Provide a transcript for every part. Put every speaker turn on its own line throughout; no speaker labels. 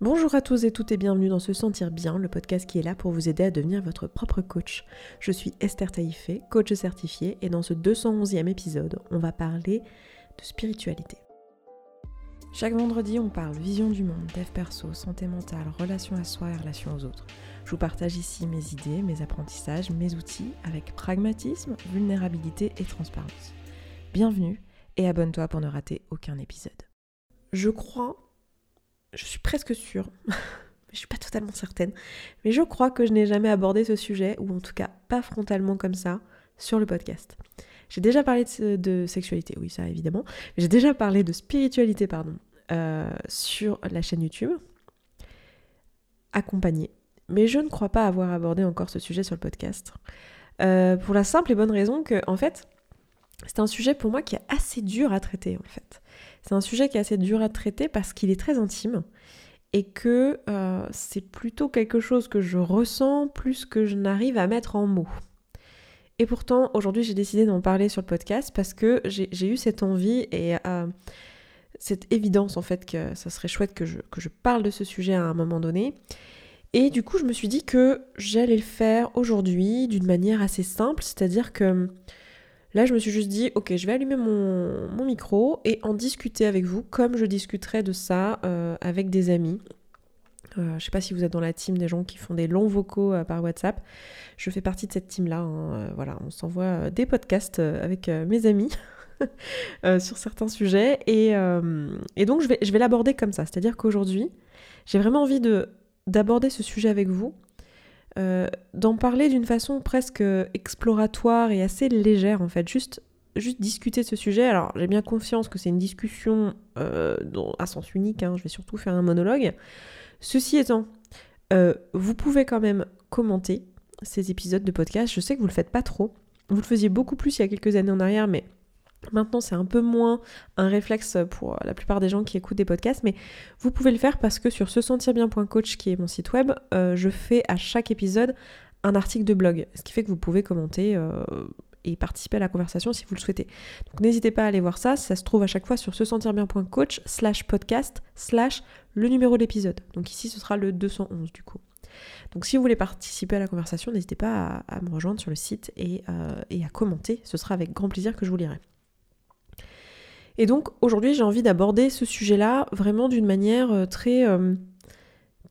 Bonjour à tous et toutes et bienvenue dans Se Sentir Bien, le podcast qui est là pour vous aider à devenir votre propre coach. Je suis Esther Taïfé, coach certifiée, et dans ce 211e épisode, on va parler de spiritualité. Chaque vendredi, on parle vision du monde, dev perso, santé mentale, relation à soi et relation aux autres. Je vous partage ici mes idées, mes apprentissages, mes outils avec pragmatisme, vulnérabilité et transparence. Bienvenue et abonne-toi pour ne rater aucun épisode. Je crois je suis presque sûre, je suis pas totalement certaine, mais je crois que je n'ai jamais abordé ce sujet, ou en tout cas pas frontalement comme ça, sur le podcast. J'ai déjà parlé de, sexualité, oui ça évidemment, j'ai déjà parlé de spiritualité, pardon, euh, sur la chaîne YouTube, accompagnée, mais je ne crois pas avoir abordé encore ce sujet sur le podcast. Euh, pour la simple et bonne raison que, en fait, c'est un sujet pour moi qui est assez dur à traiter, en fait. C'est un sujet qui est assez dur à traiter parce qu'il est très intime et que euh, c'est plutôt quelque chose que je ressens plus que je n'arrive à mettre en mots. Et pourtant, aujourd'hui, j'ai décidé d'en parler sur le podcast parce que j'ai eu cette envie et euh, cette évidence en fait que ça serait chouette que je, que je parle de ce sujet à un moment donné. Et du coup, je me suis dit que j'allais le faire aujourd'hui d'une manière assez simple, c'est-à-dire que Là, je me suis juste dit, ok, je vais allumer mon, micro et en discuter avec vous comme je discuterais de ça euh, avec des amis. Euh, je sais pas si vous êtes dans la team des gens qui font des longs vocaux euh, par WhatsApp. Je fais partie de cette team-là. Hein. voilà, on s'envoie des podcasts avec mes amis sur certains sujets. Et, donc, je vais, je vais l'aborder comme ça. C'est-à-dire qu'aujourd'hui, j'ai vraiment envie de d'aborder ce sujet avec vous euh, d'en parler d'une façon presque exploratoire et assez légère en fait, juste, juste discuter de ce sujet. Alors j'ai bien confiance que c'est une discussion euh, à sens unique, hein, je vais surtout faire un monologue. Ceci étant, euh, vous pouvez quand même commenter ces épisodes de podcast, je sais que vous le faites pas trop, vous le faisiez beaucoup plus il y a quelques années en arrière, mais Maintenant, c'est un peu moins un réflexe pour la plupart des gens qui écoutent des podcasts, mais vous pouvez le faire parce que sur se sentir bien.coach, qui est mon site web, euh, je fais à chaque épisode un article de blog, ce qui fait que vous pouvez commenter euh, et participer à la conversation si vous le souhaitez. Donc n'hésitez pas à aller voir ça, ça se trouve à chaque fois sur se sentir bien.coach slash podcast slash le numéro de l'épisode. Donc ici, ce sera le 211 du coup. Donc si vous voulez participer à la conversation, n'hésitez pas à, me rejoindre sur le site euh, et à commenter, ce sera avec grand plaisir que je vous lirai. Et donc aujourd'hui j'ai envie d'aborder ce sujet-là vraiment d'une manière euh, euh,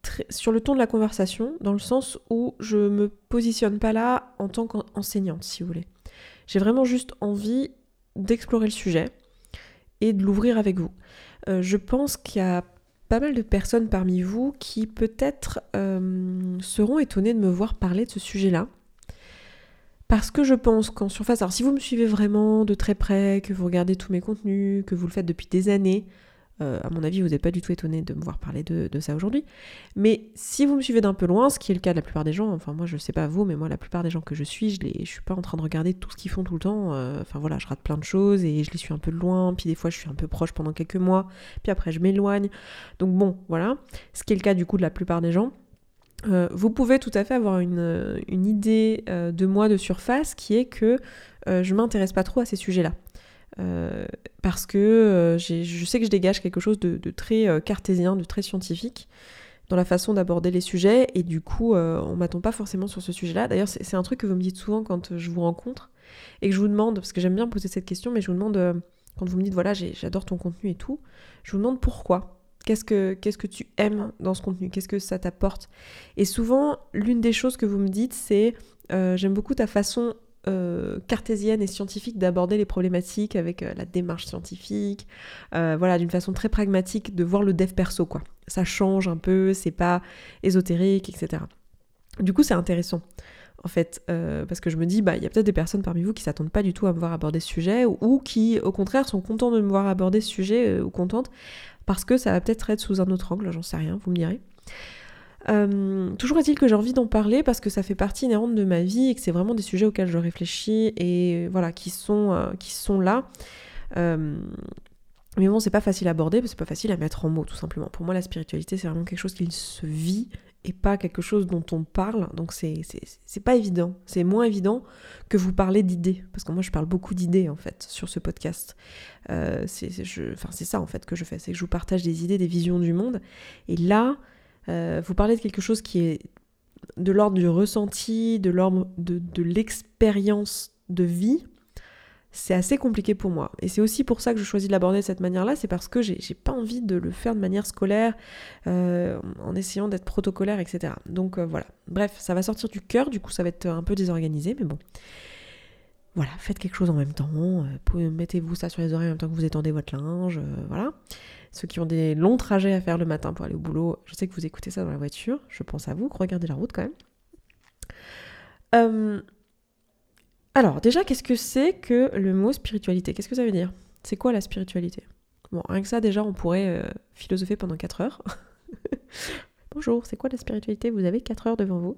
très, sur le ton de la conversation, dans le sens où je me positionne pas là en tant qu'enseignante, si vous voulez. J'ai vraiment juste envie d'explorer le sujet et de l'ouvrir avec vous. Euh, je pense qu'il y a pas mal de personnes parmi vous qui peut-être seront étonnées de me voir parler de ce sujet-là. Parce que je pense qu'en surface, alors si vous me suivez vraiment de très près, que vous regardez tous mes contenus, que vous le faites depuis des années, euh, à mon avis, vous n'êtes pas du tout étonné de me voir parler de, ça aujourd'hui. Mais si vous me suivez d'un peu loin, ce qui est le cas de la plupart des gens, enfin moi je sais pas vous, mais moi la plupart des gens que je suis, je ne suis pas en train de regarder tout ce qu'ils font tout le temps. Euh, enfin voilà, je rate plein de choses et je les suis un peu de loin, puis des fois je suis un peu proche pendant quelques mois, puis après je m'éloigne. Donc bon, voilà. Ce qui est le cas du coup de la plupart des gens. Euh, vous pouvez tout à fait avoir une, euh, idée euh, de moi de surface qui est que je m'intéresse pas trop à ces sujets-là. parce que je sais que je dégage quelque chose de, très cartésien, de très scientifique dans la façon d'aborder les sujets et du coup on m'attend pas forcément sur ce sujet-là. D'ailleurs c'est un truc que vous me dites souvent quand je vous rencontre et que je vous demande, parce que j'aime bien poser cette question, mais je vous demande quand vous me dites voilà j'adore ton contenu et tout, je vous demande pourquoi. Qu'est-ce que, tu aimes dans ce contenu? Qu'est-ce que ça t'apporte? Et souvent, l'une des choses que vous me dites, c'est euh, j'aime beaucoup ta façon euh, cartésienne et scientifique d'aborder les problématiques avec euh, la démarche scientifique, voilà, d'une façon très pragmatique de voir le dev perso, quoi. Ça change un peu, c'est pas ésotérique, etc. Du coup, c'est intéressant en fait, parce que je me dis, bah, il y a peut-être des personnes parmi vous qui s'attendent pas du tout à me voir aborder ce sujet, ou, qui, au contraire, sont contents de me voir aborder ce sujet, ou contentes, parce que ça va peut-être être sous un autre angle, j'en sais rien, vous me direz. Euh, toujours est-il que j'ai envie d'en parler parce que ça fait partie inhérente de ma vie et que c'est vraiment des sujets auxquels je réfléchis et voilà, qui sont, euh, qui sont là. Mais bon, c'est pas facile à aborder, c'est pas facile à mettre en mots tout simplement. Pour moi, la spiritualité, c'est vraiment quelque chose qui se vit et pas quelque chose dont on parle. Donc c'est pas évident. C'est moins évident que vous parlez d'idées. Parce que moi je parle beaucoup d'idées en fait sur ce podcast. Euh, c'est ça en fait que je fais. C'est que je vous partage des idées, des visions du monde. Et là, euh, vous parlez de quelque chose qui est de l'ordre du ressenti, de l'ordre de, de l'expérience de vie, c'est assez compliqué pour moi. Et c'est aussi pour ça que je choisis de l'aborder de cette manière-là, c'est parce que j'ai pas envie de le faire de manière scolaire, euh, en essayant d'être protocolaire, etc. Donc euh, voilà. Bref, ça va sortir du cœur, du coup ça va être un peu désorganisé, mais bon. Voilà, faites quelque chose en même temps, euh, mettez-vous ça sur les oreilles en même temps que vous étendez votre linge, voilà. Ceux qui ont des longs trajets à faire le matin pour aller au boulot, je sais que vous écoutez ça dans la voiture, je pense à vous, regardez la route quand même. Euh, alors, déjà, qu'est-ce que c'est que le mot spiritualité? Qu'est-ce que ça veut dire? C'est quoi la spiritualité? Bon, rien que ça, déjà, on pourrait euh, philosopher pendant 4 heures. Bonjour, c'est quoi la spiritualité? Vous avez 4 heures devant vous.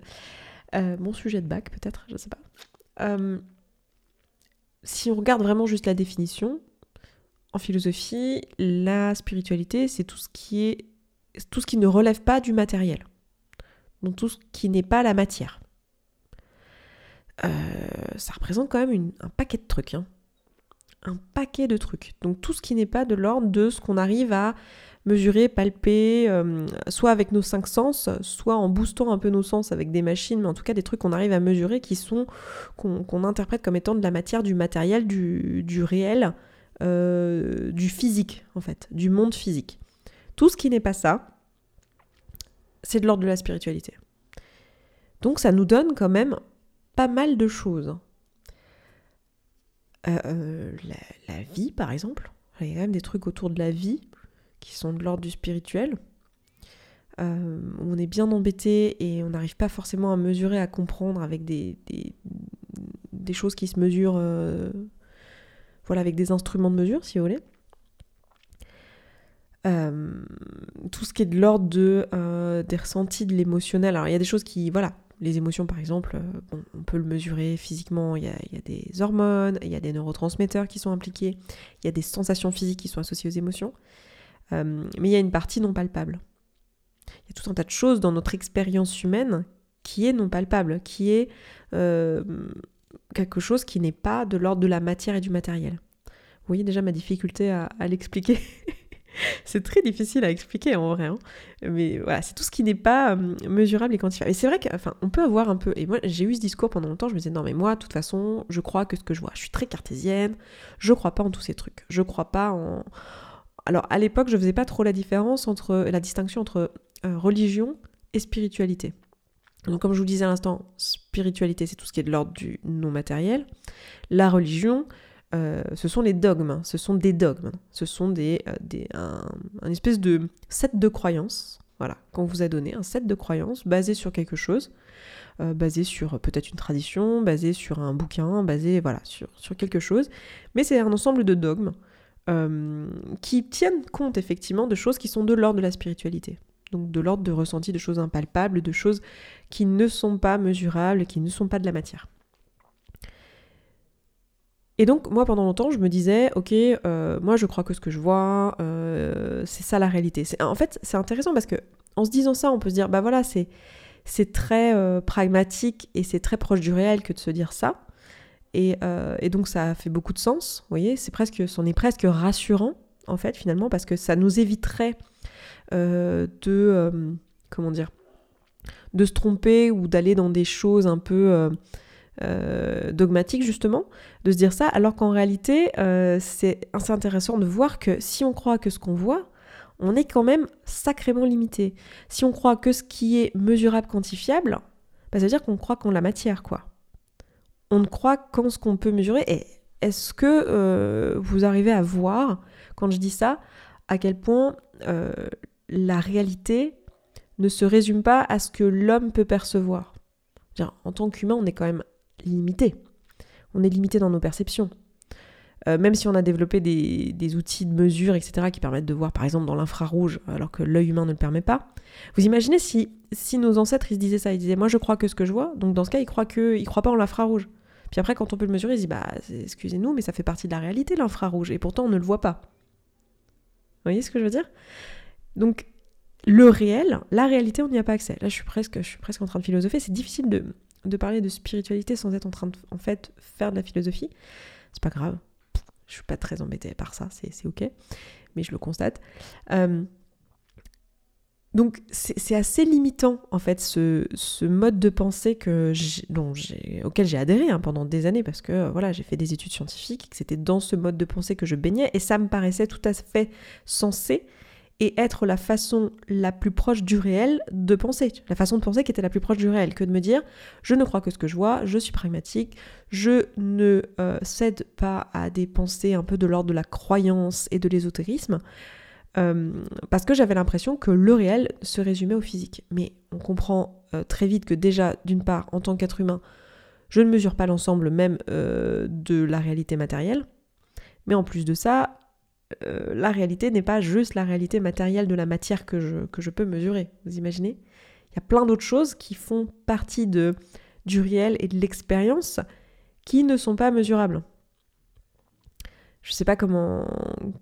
Euh, mon sujet de bac, peut-être, je ne sais pas. si on regarde vraiment juste la définition, en philosophie, la spiritualité, c'est tout ce qui est tout ce qui ne relève pas du matériel. Donc tout ce qui n'est pas la matière. Euh, ça représente quand même un paquet de trucs. Hein. Un paquet de trucs. Donc tout ce qui n'est pas de l'ordre de ce qu'on arrive à mesurer, palper, euh, soit avec nos cinq sens, soit en boostant un peu nos sens avec des machines, mais en tout cas des trucs qu'on arrive à mesurer qui sont, qu'on interprète comme étant de la matière, du matériel, du, réel, euh, du physique, en fait, du monde physique. Tout ce qui n'est pas ça, c'est de l'ordre de la spiritualité. Donc ça nous donne quand même pas mal de choses. Euh, euh, la, vie, par exemple. Il y a quand même des trucs autour de la vie qui sont de l'ordre du spirituel. on est bien embêté et on n'arrive pas forcément à mesurer, à comprendre avec des, des, choses qui se mesurent voilà, avec des instruments de mesure, si vous voulez. Euh, tout ce qui est de l'ordre de, euh, des ressentis, de l'émotionnel. Alors, il y a des choses qui, voilà, les émotions, par exemple, euh, on peut le mesurer physiquement. Il y, a, il y, a, des hormones, il y a des neurotransmetteurs qui sont impliqués, il y a des sensations physiques qui sont associées aux émotions. mais il y a une partie non palpable. Il y a tout un tas de choses dans notre expérience humaine qui est non palpable, qui est quelque chose qui n'est pas de l'ordre de la matière et du matériel. Vous voyez déjà ma difficulté à, l'expliquer. c'est très difficile à expliquer en vrai. Hein. Mais voilà, c'est tout ce qui n'est pas euh, mesurable et quantifiable. Et c'est vrai qu'on peut avoir un peu. Et moi, j'ai eu ce discours pendant longtemps. Je me disais, non, mais moi, de toute façon, je crois que ce que je vois. Je suis très cartésienne. Je crois pas en tous ces trucs. Je crois pas en. Alors, à l'époque, je faisais pas trop la différence entre. La distinction entre euh, religion et spiritualité. Donc comme je vous disais à l'instant, spiritualité, c'est tout ce qui est de l'ordre du non matériel. La religion, euh, ce sont les dogmes, ce sont des dogmes, ce sont des, euh, un, espèce de set de croyances, voilà, qu'on vous a donné, un set de croyances basé sur quelque chose, euh, basé sur peut-être une tradition, basé sur un bouquin, basé voilà sur, sur quelque chose, mais c'est un ensemble de dogmes qui tiennent compte effectivement de choses qui sont de l'ordre de la spiritualité. Donc de l'ordre de ressenti de choses impalpables, de choses qui ne sont pas mesurables, qui ne sont pas de la matière. Et donc moi pendant longtemps je me disais ok euh, moi je crois que ce que je vois euh, c'est ça la réalité. En fait c'est intéressant parce que en se disant ça on peut se dire bah voilà c'est très euh, pragmatique et c'est très proche du réel que de se dire ça. Et, et donc ça fait beaucoup de sens, vous voyez, c'est presque, c'en est presque rassurant en fait finalement parce que ça nous éviterait de comment dire de se tromper ou d'aller dans des choses un peu euh, dogmatiques justement, de se dire ça, alors qu'en réalité c'est assez intéressant de voir que si on croit que ce qu'on voit, on est quand même sacrément limité. Si on croit que ce qui est mesurable, quantifiable, bah, ça veut dire qu'on croit qu'en la matière, quoi. On ne croit qu'en ce qu'on peut mesurer. Et est-ce que vous arrivez à voir, quand je dis ça, à quel point la réalité ne se résume pas à ce que l'homme peut percevoir? En tant qu'humain, on est quand même limité. On est limité dans nos perceptions. Euh, même si on a développé des, outils de mesure, etc., qui permettent de voir par exemple dans l'infrarouge, alors que l'œil humain ne le permet pas. Vous imaginez si, si nos ancêtres ils se disaient ça, ils disaient moi je crois que ce que je vois, donc dans ce cas ils croient croient pas en l'infrarouge. Puis après quand on peut le mesurer, ils disent bah excusez-nous mais ça fait partie de la réalité l'infrarouge et pourtant on ne le voit pas. Vous voyez ce que je veux dire? Donc, le réel, la réalité, on n'y a pas accès. Là, je suis presque, je suis presque en train de philosopher. C'est difficile de, parler de spiritualité sans être en train de, en fait, faire de la philosophie. C'est pas grave. Je suis pas très embêtée par ça, c'est ok. Mais je le constate. Euh, donc c'est assez limitant en fait ce, ce mode de pensée que auquel j'ai adhéré hein, pendant des années parce que voilà j'ai fait des études scientifiques que c'était dans ce mode de pensée que je baignais et ça me paraissait tout à fait sensé et être la façon la plus proche du réel de penser, la façon de penser qui était la plus proche du réel que de me dire je ne crois que ce que je vois, je suis pragmatique, je ne euh, cède pas à des pensées un peu de l'ordre de la croyance et de l'ésotérisme. Euh, parce que j'avais l'impression que le réel se résumait au physique. Mais on comprend euh, très vite que déjà, d'une part, en tant qu'être humain, je ne mesure pas l'ensemble même de la réalité matérielle. Mais en plus de ça, la réalité n'est pas juste la réalité matérielle de la matière que je, que je peux mesurer. Vous imaginez? Il y a plein d'autres choses qui font partie du réel et de l'expérience qui ne sont pas mesurables je sais pas comment,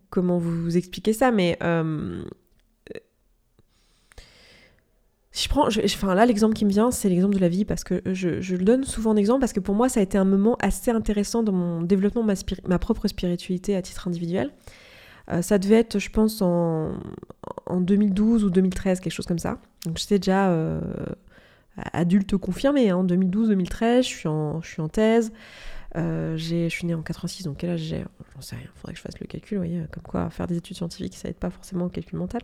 comment vous, expliquer ça, mais euh, je prends, enfin là l'exemple qui me vient, c'est l'exemple de la vie parce que je, le donne souvent en exemple parce que pour moi ça a été un moment assez intéressant dans mon développement de ma, propre spiritualité à titre individuel. Euh, ça devait être, je pense, en, en, 2012 ou 2013, quelque chose comme ça. Donc j'étais déjà euh, adulte confirmé, en hein, 2012-2013, je suis en, je suis en thèse. Euh, je suis née en 86, donc quel âge j'ai? J'en sais rien, faudrait que je fasse le calcul, vous voyez, comme quoi faire des études scientifiques, ça aide pas forcément au calcul mental.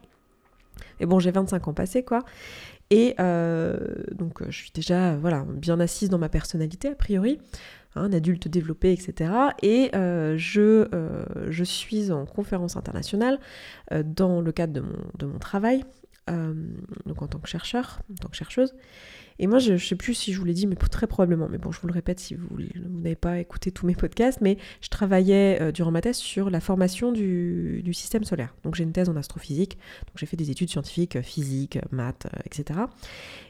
Et bon, j'ai 25 ans passés, quoi. Et donc, je suis déjà voilà, bien assise dans ma personnalité, a priori, un adulte développé, etc. Et euh, je, je suis en conférence internationale dans le cadre de mon travail, donc en tant que chercheur, en tant que chercheuse. Et moi, je ne sais plus si je vous l'ai dit, mais très probablement. Mais bon, je vous le répète si vous, n'avez pas écouté tous mes podcasts, mais je travaillais euh, durant ma thèse sur la formation du, système solaire. Donc j'ai une thèse en astrophysique, donc j'ai fait des études scientifiques, euh, physique, maths, euh, etc.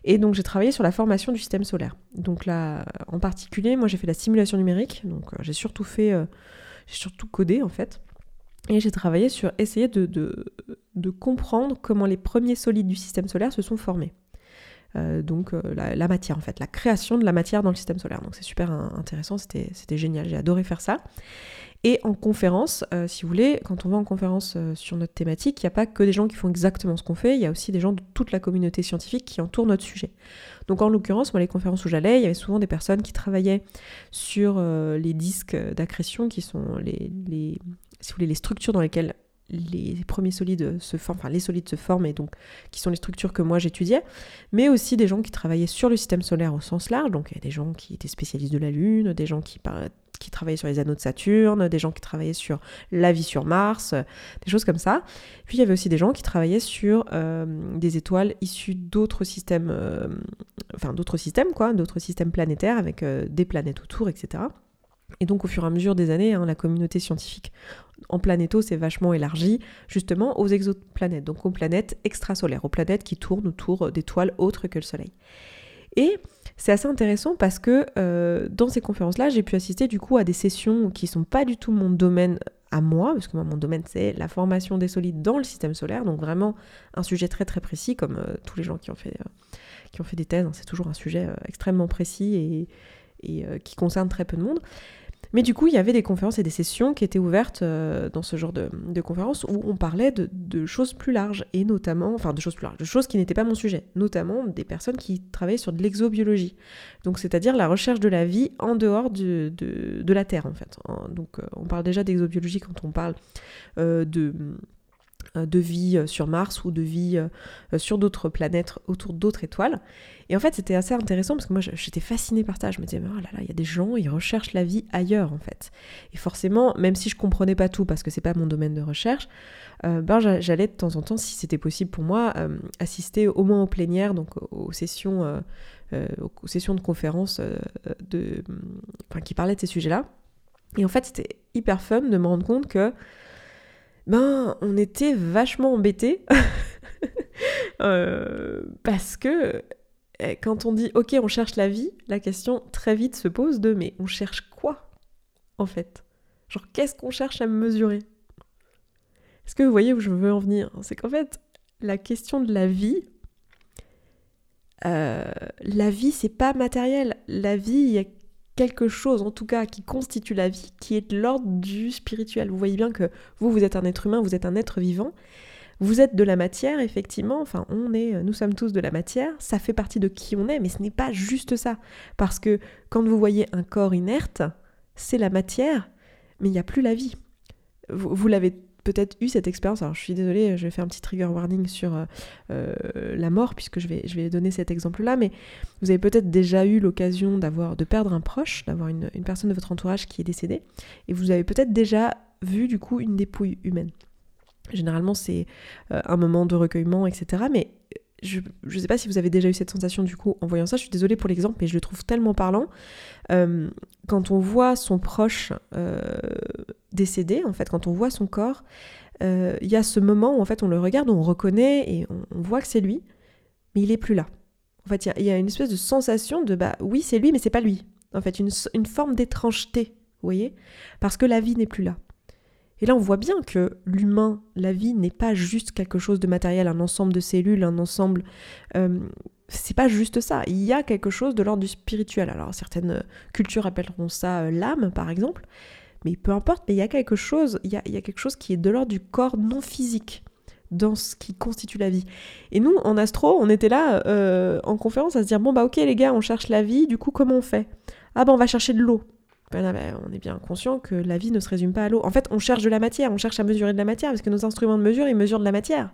Et donc j'ai travaillé sur la formation du système solaire. Donc là, en particulier, moi j'ai fait la simulation numérique, donc j'ai surtout fait, j'ai surtout codé en fait. Et j'ai travaillé sur essayer de, comprendre comment les premiers solides du système solaire se sont formés. Euh, donc euh, la, matière en fait, la création de la matière dans le système solaire. Donc c'est super intéressant, c'était génial, j'ai adoré faire ça. Et en conférence, euh, si vous voulez, quand on va en conférence sur notre thématique, il n'y a pas que des gens qui font exactement ce qu'on fait, il y a aussi des gens de toute la communauté scientifique qui entourent notre sujet. Donc en l'occurrence, moi, les conférences où j'allais, il y avait souvent des personnes qui travaillaient sur les disques d'accrétion, qui sont les, si vous voulez, les structures dans lesquelles les premiers solides se forment, enfin les solides se forment et donc qui sont les structures que moi j'étudiais, mais aussi des gens qui travaillaient sur le système solaire au sens large, donc il y a des gens qui étaient spécialistes de la Lune, des gens qui, travaillaient sur les anneaux de Saturne, des gens qui travaillaient sur la vie sur Mars, des choses comme ça. Puis il y avait aussi des gens qui travaillaient sur euh, des étoiles issues d'autres systèmes, euh, enfin d'autres systèmes quoi, d'autres systèmes planétaires avec euh, des planètes autour, etc. Et donc au fur et à mesure des années, hein, la communauté scientifique en planéto s'est vachement élargie justement aux exoplanètes, donc aux planètes extrasolaires, aux planètes qui tournent autour d'étoiles autres que le Soleil. Et c'est assez intéressant parce que euh, dans ces conférences-là, j'ai pu assister du coup à des sessions qui sont pas du tout mon domaine à moi, parce que moi, mon domaine c'est la formation des solides dans le système solaire, donc vraiment un sujet très très précis, comme euh, tous les gens qui ont fait, euh, qui ont fait des thèses, hein, c'est toujours un sujet extrêmement précis et, et qui concerne très peu de monde. Mais du coup, il y avait des conférences et des sessions qui étaient ouvertes euh, dans ce genre de, conférences où on parlait de, choses plus larges, et notamment, enfin de choses plus larges, de choses qui n'étaient pas mon sujet, notamment des personnes qui travaillaient sur de l'exobiologie, donc c'est-à-dire la recherche de la vie en dehors de, la Terre en fait. Donc euh, on parle déjà d'exobiologie quand on parle euh, de euh, vie euh, sur Mars ou de vie euh, sur d'autres planètes autour d'autres étoiles. Et en fait, c'était assez intéressant parce que moi, j'étais fascinée par ça. Je me disais, oh là là, il y a des gens, ils recherchent la vie ailleurs, en fait. Et forcément, même si je comprenais pas tout parce que c'est pas mon domaine de recherche, ben j'allais de temps en temps, si c'était possible pour moi, assister au moins aux plénières, donc aux sessions, aux sessions de conférences de, qui parlaient de ces sujets-là. Et en fait, c'était hyper fun de me rendre compte que ben on était vachement embêtés euh, parce que quand on dit ok on cherche la vie, la question très vite se pose de mais on cherche quoi en fait? Genre qu'est-ce qu'on cherche à mesurer? Est-ce que vous voyez où je veux en venir? C'est qu'en fait la question de la vie, euh, la vie c'est pas matériel. La vie, il y a quelque chose en tout cas qui constitue la vie, qui est de l'ordre du spirituel. Vous voyez bien que vous, vous êtes un être humain, vous êtes un être vivant. Vous êtes de la matière, effectivement, enfin on est, nous sommes tous de la matière, ça fait partie de qui on est, mais ce n'est pas juste ça. Parce que quand vous voyez un corps inerte, c'est la matière, mais il n'y a plus la vie. Vous, l'avez peut-être eu cette expérience, alors je suis désolée, je vais faire un petit trigger warning sur euh, euh, la mort, puisque je vais, je vais donner cet exemple-là, mais vous avez peut-être déjà eu l'occasion d'avoir, de perdre un proche, d'avoir une, une personne de votre entourage qui est décédée, et vous avez peut-être déjà vu du coup une dépouille humaine. Généralement, c'est euh, un moment de recueillement, etc. Mais je ne sais pas si vous avez déjà eu cette sensation du coup en voyant ça. Je suis désolée pour l'exemple, mais je le trouve tellement parlant. Euh, quand on voit son proche euh, décédé, en fait, quand on voit son corps, il y a ce moment où en fait on le regarde, on reconnaît et on, voit que c'est lui, mais il est plus là. En fait, il y, a une espèce de sensation de bah oui, c'est lui, mais c'est pas lui. En fait, une, une forme d'étrangeté, vous voyez, parce que la vie n'est plus là. Et là, on voit bien que l'humain, la vie, n'est pas juste quelque chose de matériel, un ensemble de cellules, un ensemble. Euh, c'est pas juste ça. Il y a quelque chose de l'ordre du spirituel. Alors, certaines cultures appelleront ça euh, l'âme, par exemple. Mais peu importe, mais il y a quelque chose, il y a, quelque chose qui est de l'ordre du corps non physique dans ce qui constitue la vie. Et nous, en astro, on était là euh, en conférence à se dire bon bah ok les gars, on cherche la vie, du coup comment on fait? Ah bah on va chercher de l'eau. Ben, on est bien conscient que la vie ne se résume pas à l'eau. En fait, on cherche de la matière, on cherche à mesurer de la matière, parce que nos instruments de mesure, ils mesurent de la matière.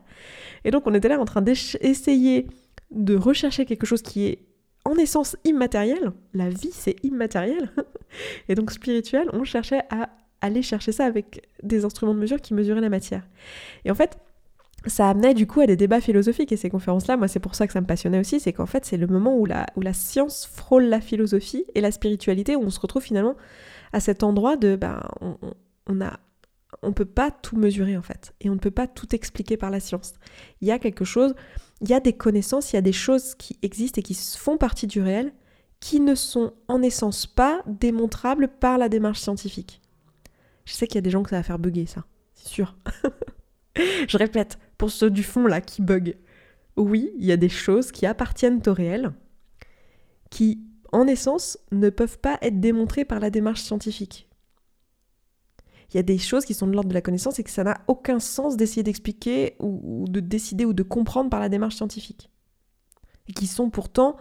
Et donc, on était là en train d'essayer de rechercher quelque chose qui est en essence immatériel. La vie, c'est immatériel. Et donc, spirituel, on cherchait à aller chercher ça avec des instruments de mesure qui mesuraient la matière. Et en fait, ça amenait du coup à des débats philosophiques et ces conférences-là, moi c'est pour ça que ça me passionnait aussi, c'est qu'en fait c'est le moment où la, science frôle la philosophie et la spiritualité, où on se retrouve finalement à cet endroit de, ben, on, on a, on peut pas tout mesurer en fait, et on ne peut pas tout expliquer par la science. Il y a quelque chose, il y a des connaissances, il y a des choses qui existent et qui font partie du réel, qui ne sont en essence pas démontrables par la démarche scientifique. Je sais qu'il y a des gens que ça va faire bugger ça, c'est sûr. Je répète, pour ceux du fond là qui bug. Oui, il y a des choses qui appartiennent au réel, qui, en essence, ne peuvent pas être démontrées par la démarche scientifique. Il y a des choses qui sont de l'ordre de la connaissance et que ça n'a aucun sens d'essayer d'expliquer ou, de décider ou de comprendre par la démarche scientifique. Et qui sont pourtant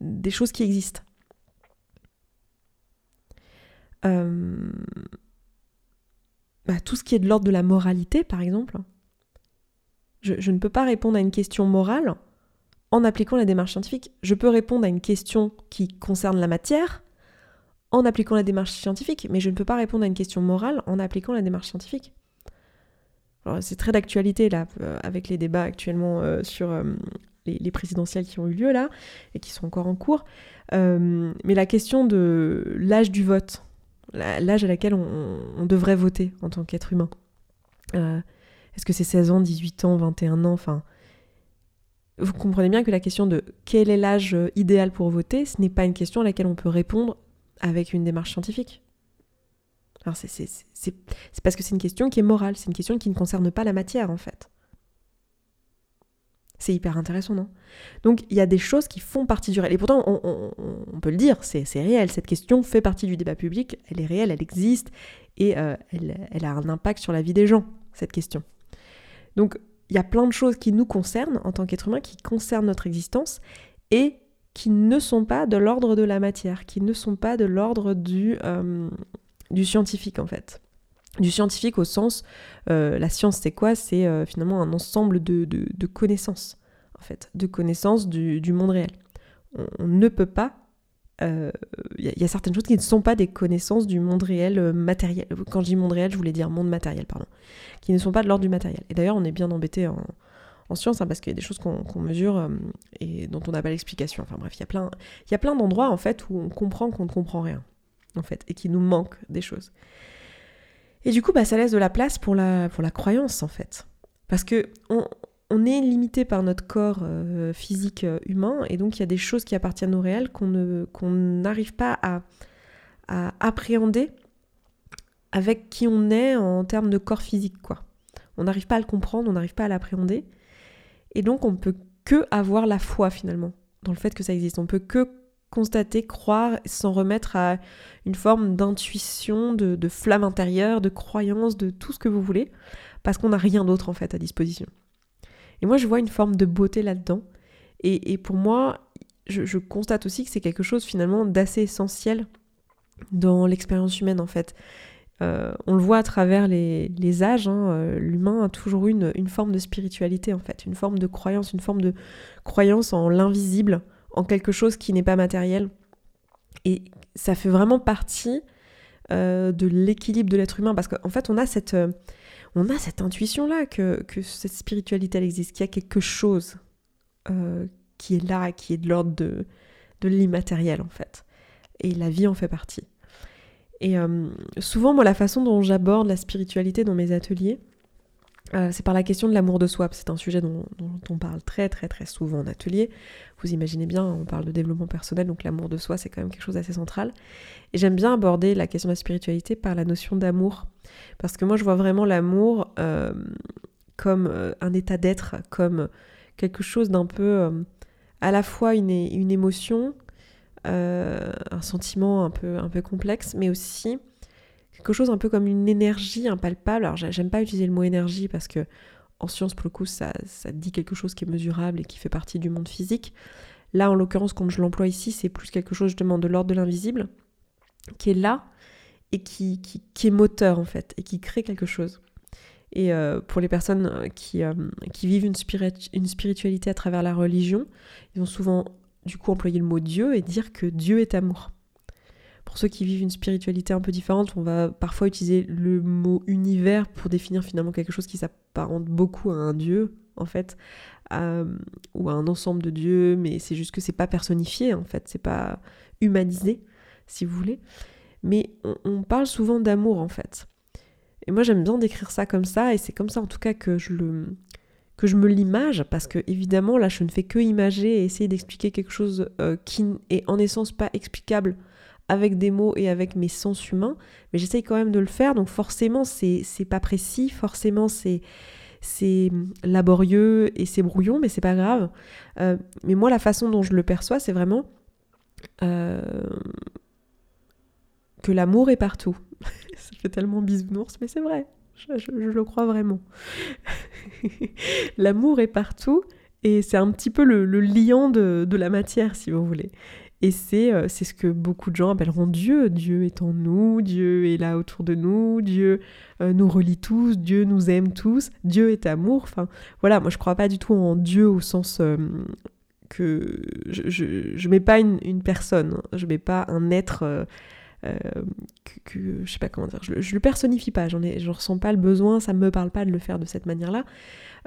des choses qui existent. Euh, bah, tout ce qui est de l'ordre de la moralité, par exemple, je, ne peux pas répondre à une question morale en appliquant la démarche scientifique. Je peux répondre à une question qui concerne la matière en appliquant la démarche scientifique, mais je ne peux pas répondre à une question morale en appliquant la démarche scientifique. C'est très d'actualité là, euh, avec les débats actuellement euh, sur euh, les, présidentielles qui ont eu lieu là et qui sont encore en cours. mais la question de l'âge du vote, l'âge à laquelle on, devrait voter en tant qu'être humain. Est-ce que c'est 16 ans, 18 ans, 21 ans? Enfin, vous comprenez bien que la question de quel est l'âge euh, idéal pour voter, ce n'est pas une question à laquelle on peut répondre avec une démarche scientifique. Alors c'est parce que c'est une question qui est morale, c'est une question qui ne concerne pas la matière en fait. C'est hyper intéressant, non? Donc il y a des choses qui font partie du réel. Et pourtant, on, peut le dire, c'est réel. Cette question fait partie du débat public, elle est réelle, elle existe, et euh, elle, elle a un impact sur la vie des gens, cette question. Donc il y a plein de choses qui nous concernent en tant qu'être humain, qui concernent notre existence et qui ne sont pas de l'ordre de la matière, qui ne sont pas de l'ordre du, euh, scientifique en fait. Du scientifique au sens, euh, la science c'est quoi? C'est euh, finalement un ensemble de, connaissances, en fait, de connaissances du monde réel. on, ne peut pas il euh, y, a certaines choses qui ne sont pas des connaissances du monde réel euh, matériel. Quand je dis monde réel, je voulais dire monde matériel, pardon. Qui ne sont pas de l'ordre du matériel. Et d'ailleurs, on est bien embêté en, science hein, parce qu'il y a des choses qu'on mesure euh, et dont on n'a pas l'explication. Enfin bref, il y a plein, d'endroits en fait où on comprend qu'on ne comprend rien, en fait, et qui nous manque des choses. Et du coup, bah, ça laisse de la place pour la, pour la croyance, en fait. Parce que on est limité par notre corps euh, physique euh, humain et donc il y a des choses qui appartiennent au réel qu'on n'arrive pas à, appréhender avec qui on est en termes de corps physique quoi. On n'arrive pas à le comprendre, on n'arrive pas à l'appréhender et donc on peut que avoir la foi finalement dans le fait que ça existe. On peut que constater, croire, s'en remettre à une forme d'intuition, de, de flamme intérieure, de croyance, de tout ce que vous voulez, parce qu'on n'a rien d'autre en fait à disposition. Et moi, je vois une forme de beauté là-dedans. Et, pour moi, je, constate aussi que c'est quelque chose finalement d'assez essentiel dans l'expérience humaine en fait. Euh, on le voit à travers les, âges, hein, euh, l'humain a toujours une, une, forme de spiritualité en fait, une forme de croyance, une forme de croyance en l'invisible, en quelque chose qui n'est pas matériel. Et ça fait vraiment partie euh, de l'équilibre de l'être humain parce qu'en fait on a cette, on a cette intuition là que, cette spiritualité existe, qu'il y a quelque chose euh, qui est là, qui est de l'ordre de, l'immatériel en fait. Et la vie en fait partie. Et souvent moi la façon dont j'aborde la spiritualité dans mes ateliers, euh, c'est par la question de l'amour de soi. C'est un sujet dont, on parle très très très souvent en atelier. Vous imaginez bien, on parle de développement personnel, donc l'amour de soi c'est quand même quelque chose d'assez central. Et j'aime bien aborder la question de la spiritualité par la notion d'amour. Parce que moi je vois vraiment l'amour euh, comme euh, un état d'être, comme quelque chose d'un peu à la fois une, émotion, un sentiment un peu, un peu complexe, mais aussi quelque chose un peu comme une énergie impalpable. Alors j'aime pas utiliser le mot énergie parce que en science pour le coup ça, ça dit quelque chose qui est mesurable et qui fait partie du monde physique. Là en l'occurrence quand je l'emploie ici c'est plus quelque chose justement de l'ordre de l'invisible qui est là et qui, qui, est moteur en fait et qui crée quelque chose. Et euh, pour les personnes qui, euh, qui vivent une, une spiritualité à travers la religion, ils vont souvent du coup employer le mot Dieu et dire que Dieu est amour. Pour ceux qui vivent une spiritualité un peu différente, on va parfois utiliser le mot univers pour définir finalement quelque chose qui s'apparente beaucoup à un dieu, en fait, euh, ou à un ensemble de dieux, mais c'est juste que c'est pas personnifié, en fait, c'est pas humanisé, si vous voulez. Mais on, parle souvent d'amour, en fait. Et moi, j'aime bien décrire ça comme ça, et c'est comme ça, en tout cas, que je le que je me l'image, parce que évidemment là je ne fais que imager et essayer d'expliquer quelque chose euh, qui est en essence pas explicable avec des mots et avec mes sens humains, mais j'essaye quand même de le faire, donc forcément c'est pas précis, forcément c'est c'est laborieux et c'est brouillon, mais c'est pas grave. Euh, mais moi, la façon dont je le perçois, c'est vraiment euh, que l'amour est partout. Ça fait tellement bisounours, mais c'est vrai, je, le crois vraiment. l'amour est partout et c'est un petit peu le, liant de, la matière, si vous voulez. Et euh, c'est ce que beaucoup de gens appelleront Dieu. Dieu est en nous, Dieu est là autour de nous, Dieu euh, nous relie tous, Dieu nous aime tous, Dieu est amour. Enfin, voilà, moi je crois pas du tout en Dieu au sens euh, que je, je, mets pas une, personne, je mets pas un être. Que, je sais pas je, le personnifie pas, j'en ai, ressens pas le besoin, ça me parle pas de le faire de cette manière-là.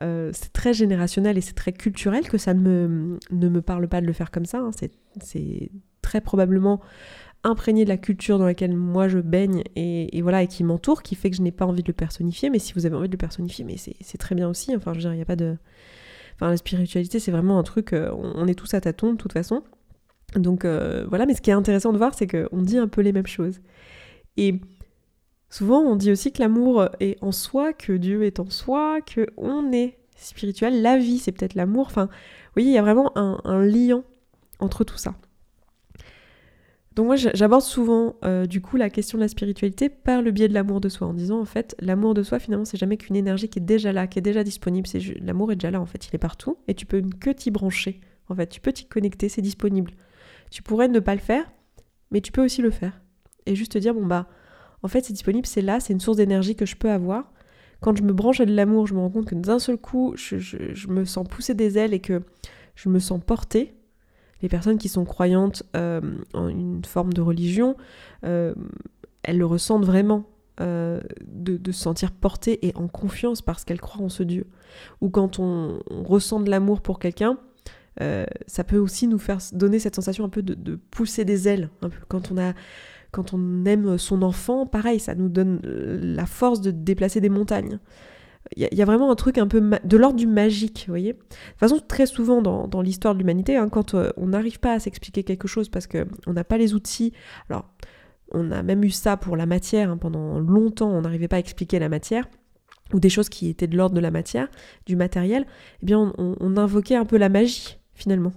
Euh, c'est très générationnel et c'est très culturel que ça ne me, ne parle pas de le faire comme ça. Hein. C'est très probablement imprégné de la culture dans laquelle moi je baigne et, voilà et qui m'entoure, qui fait que je n'ai pas envie de le personnifier. Mais si vous avez envie de le personnifier, mais c'est très bien aussi. Enfin, je veux il n'y a pas de. Enfin, la spiritualité, c'est vraiment un truc. Euh, on, est tous à tâtons de toute façon. Donc euh, voilà, mais ce qui est intéressant de voir, c'est qu'on dit un peu les mêmes choses. Et Souvent, on dit aussi que l'amour est en soi, que Dieu est en soi, que on est spirituel. La vie, c'est peut-être l'amour. Enfin, vous voyez, il y a vraiment un, lien entre tout ça. Donc moi, j'aborde souvent euh, du coup la question de la spiritualité par le biais de l'amour de soi, en disant en fait, l'amour de soi finalement, c'est jamais qu'une énergie qui est déjà là, qui est déjà disponible. L'amour est déjà là en fait, il est partout et tu peux que t'y brancher. En fait, tu peux t'y connecter, c'est disponible. Tu pourrais ne pas le faire, mais tu peux aussi le faire et juste te dire bon bah en fait c'est disponible, c'est là, c'est une source d'énergie que je peux avoir. Quand je me branche à de l'amour, je me rends compte que d'un seul coup, je, me sens pousser des ailes et que je me sens portée. Les personnes qui sont croyantes euh, en une forme de religion, euh, elles le ressentent vraiment. Euh, de, se sentir portée et en confiance parce qu'elles croient en ce Dieu. Ou quand on, ressent de l'amour pour quelqu'un, ça peut aussi nous faire donner cette sensation un peu de, pousser des ailes. Quand on a quand on aime son enfant, pareil, ça nous donne euh, la force de déplacer des montagnes. Il y, a vraiment un truc un peu de l'ordre du magique, vous voyez. De toute façon, très souvent dans, l'histoire de l'humanité, hein, quand euh, on n'arrive pas à s'expliquer quelque chose parce qu'on n'a pas les outils, alors on a même eu ça pour la matière, hein, pendant longtemps on n'arrivait pas à expliquer la matière, ou des choses qui étaient de l'ordre de la matière, du matériel, eh bien on invoquait un peu la magie finalement.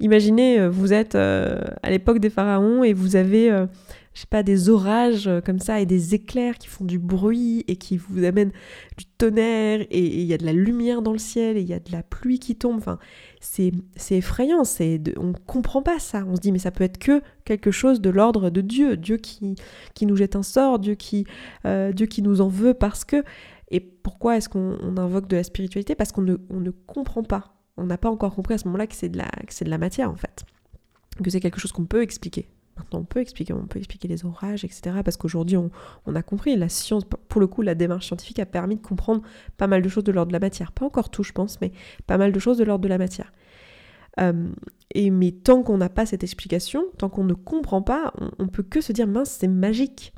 Imaginez, euh, vous êtes euh, à l'époque des pharaons et vous avez, euh, je sais pas, des orages comme ça et des éclairs qui font du bruit et qui vous amènent du tonnerre et il y a de la lumière dans le ciel et il y a de la pluie qui tombe. Enfin, c'est effrayant. C'est on comprend pas ça. On se dit mais ça peut être que quelque chose de l'ordre de Dieu, Dieu qui qui nous jette un sort, Dieu qui Dieu qui nous en veut parce que. Et pourquoi est-ce qu'on invoque de la spiritualité? Parce qu'on ne, on ne comprend pas on n'a pas encore compris à ce moment-là que c'est de, la, de la matière en fait. Que c'est quelque chose qu'on peut expliquer. Maintenant, on peut expliquer, on peut expliquer les orages, etc. Parce qu'aujourd'hui, on, a compris, la science, pour le coup, la démarche scientifique a permis de comprendre pas mal de choses de l'ordre de la matière. Pas encore tout, je pense, mais pas mal de choses de l'ordre de la matière. Euh, et mais tant qu'on n'a pas cette explication, tant qu'on ne comprend pas, on, on peut que se dire mince, c'est magique.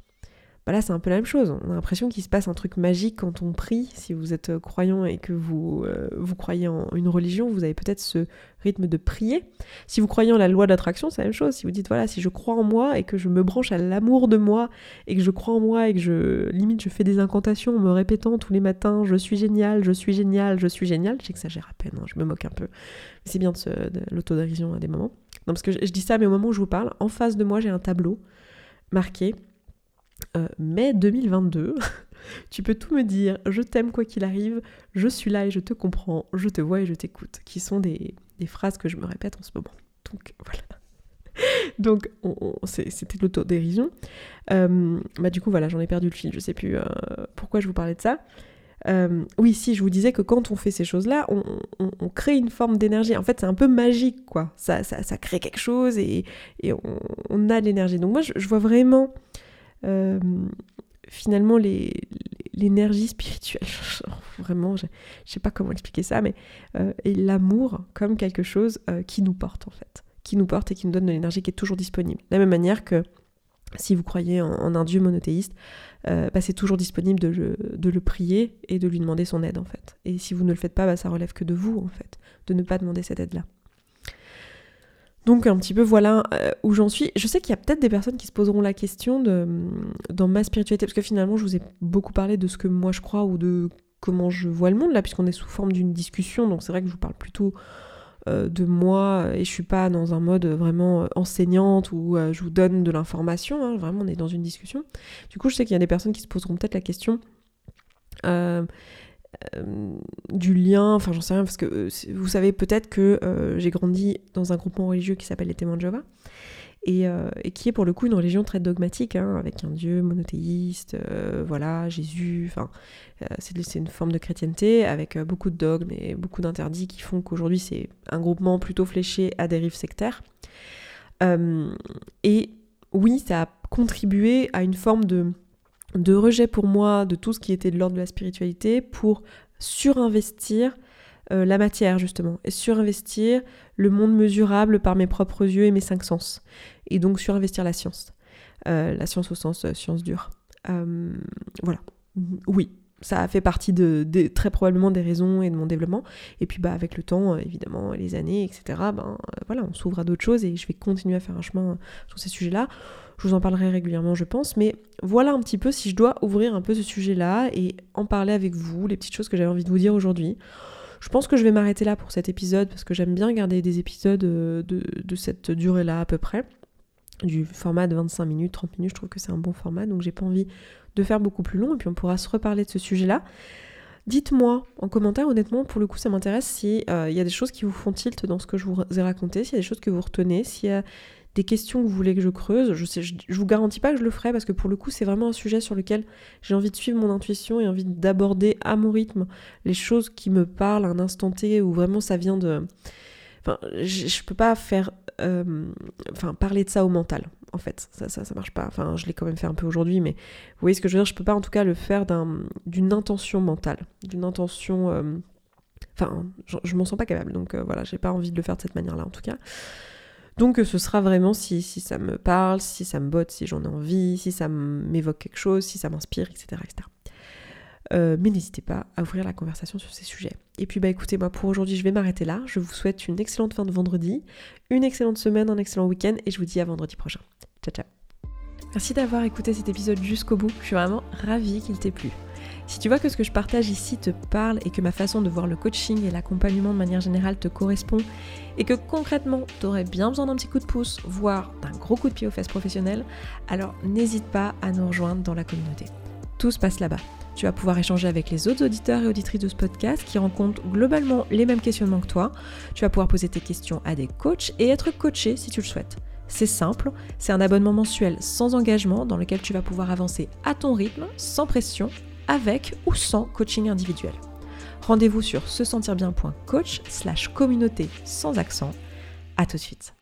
Bah là, c'est un peu la même chose. On a l'impression qu'il se passe un truc magique quand on prie. Si vous êtes euh, croyant et que vous, euh, vous croyez en une religion, vous avez peut-être ce rythme de prier. Si vous croyez en la loi d'attraction, c'est la même chose. Si vous dites, voilà, si je crois en moi et que je me branche à l'amour de moi et que je crois en moi et que je, limite, je fais des incantations en me répétant tous les matins, je suis génial, je suis génial, je suis génial. J'exagère à peine, hein, je me moque un peu. C'est bien de, l'autodérision à des moments. Non, parce que je, je dis ça, mais au moment où je vous parle, en face de moi, j'ai un tableau marqué euh, mai 2022. tu peux tout me dire, je t'aime quoi qu'il arrive, je suis là et je te comprends, je te vois et je t'écoute, qui sont des, phrases que je me répète en ce moment. Donc voilà. Donc c'était de l'autodérision. Euh, bah du coup voilà, j'en ai perdu le fil, je sais plus euh, pourquoi je vous parlais de ça. oui, si, je vous disais que quand on fait ces choses-là, on, crée une forme d'énergie. En fait, c'est un peu magique, quoi. Ça, ça, crée quelque chose et, on, a de l'énergie. Donc moi, je, vois vraiment euh, finalement l'énergie spirituelle, vraiment, je, sais pas comment expliquer ça, mais euh, et l'amour comme quelque chose euh, qui nous porte en fait, qui nous porte et qui nous donne de l'énergie qui est toujours disponible. De la même manière que si vous croyez en, un Dieu monothéiste, bah, c'est toujours disponible de, de, le prier et de lui demander son aide en fait. Et si vous ne le faites pas, bah, ça relève que de vous en fait, de ne pas demander cette aide-là. Donc un petit peu voilà euh, où j'en suis. Je sais qu'il y a peut-être des personnes qui se poseront la question dans ma spiritualité, parce que finalement je vous ai beaucoup parlé de ce que moi je crois ou de comment je vois le monde là, puisqu'on est sous forme d'une discussion, donc c'est vrai que je vous parle plutôt euh, de moi et je suis pas dans un mode vraiment enseignante où euh, je vous donne de l'information, hein. vraiment on est dans une discussion. Du coup je sais qu'il y a des personnes qui se poseront peut-être la question euh, du lien, enfin j'en sais rien, parce que euh, vous savez peut-être que euh, j'ai grandi dans un groupement religieux qui s'appelle les Témoins de Jéhovah, et, qui est pour le coup une religion très dogmatique, hein, avec un dieu monothéiste, voilà, Jésus, enfin c'est une forme de chrétienté avec beaucoup de dogmes et beaucoup d'interdits qui font qu'aujourd'hui c'est un groupement plutôt fléché à dérive sectaire. et oui, ça a contribué à une forme de de rejet pour moi de tout ce qui était de l'ordre de la spiritualité pour surinvestir euh, la matière justement et surinvestir le monde mesurable par mes propres yeux et mes cinq sens et donc surinvestir la science euh, la science au sens euh, science dure voilà. Oui ça a fait partie de, très probablement des raisons et de mon développement et puis bah avec le temps évidemment les années etc ben voilà on s'ouvre à d'autres choses et je vais continuer à faire un chemin sur ces sujets là je vous en parlerai régulièrement, je pense. Mais voilà un petit peu si je dois ouvrir un peu ce sujet-là et en parler avec vous, les petites choses que j'avais envie de vous dire aujourd'hui. Je pense que je vais m'arrêter là pour cet épisode parce que j'aime bien garder des épisodes euh, de, cette durée-là à peu près. Du format de 25 minutes, 30 minutes, je trouve que c'est un bon format, donc j'ai pas envie de faire beaucoup plus long et puis on pourra se reparler de ce sujet-là. Dites-moi en commentaire, honnêtement, pour le coup, ça m'intéresse si euh, il y a des choses qui vous font tilt dans ce que je vous ai raconté, s'il y a des choses que vous retenez, s'il y a des questions que vous voulez que je creuse. Je, sais, je, vous garantis pas que je le ferai parce que pour le coup, c'est vraiment un sujet sur lequel j'ai envie de suivre mon intuition et envie d'aborder à mon rythme les choses qui me parlent à un instant T où vraiment ça vient de. Enfin, je, peux pas faire. Euh, enfin, parler de ça au mental, en fait. Ça, ça, ça marche pas. Enfin, je l'ai quand même fait un peu aujourd'hui, mais vous voyez ce que je veux dire? Je peux pas en tout cas le faire d'une intention mentale, d'une intention. Euh, enfin, je, m'en sens pas capable, donc euh, voilà, j'ai pas envie de le faire de cette manière-là en tout cas. Donc ce sera vraiment si, si ça me parle, si ça me botte, si j'en ai envie, si ça m'évoque quelque chose, si ça m'inspire, etc. etc. Euh, mais n'hésitez pas à ouvrir la conversation sur ces sujets. Et puis bah écoutez, moi pour aujourd'hui je vais m'arrêter là. Je vous souhaite une excellente fin de vendredi, une excellente semaine, un excellent week-end et je vous dis à vendredi prochain. Ciao ciao Merci d'avoir écouté cet épisode jusqu'au bout, je suis vraiment ravie qu'il t'ait plu. Si tu vois que ce que je partage ici te parle et que ma façon de voir le coaching et l'accompagnement de manière générale te correspond et que concrètement tu aurais bien besoin d'un petit coup de pouce, voire d'un gros coup de pied aux fesses professionnelles, alors n'hésite pas à nous rejoindre dans la communauté. Tout se passe là-bas. Tu vas pouvoir échanger avec les autres auditeurs et auditrices de ce podcast qui rencontrent globalement les mêmes questionnements que toi. Tu vas pouvoir poser tes questions à des coachs et être coaché si tu le souhaites. C'est simple, c'est un abonnement mensuel sans engagement dans lequel tu vas pouvoir avancer à ton rythme, sans pression, avec ou sans coaching individuel. Rendez-vous sur se sentir bien.coach slash communauté sans accent. À tout de suite.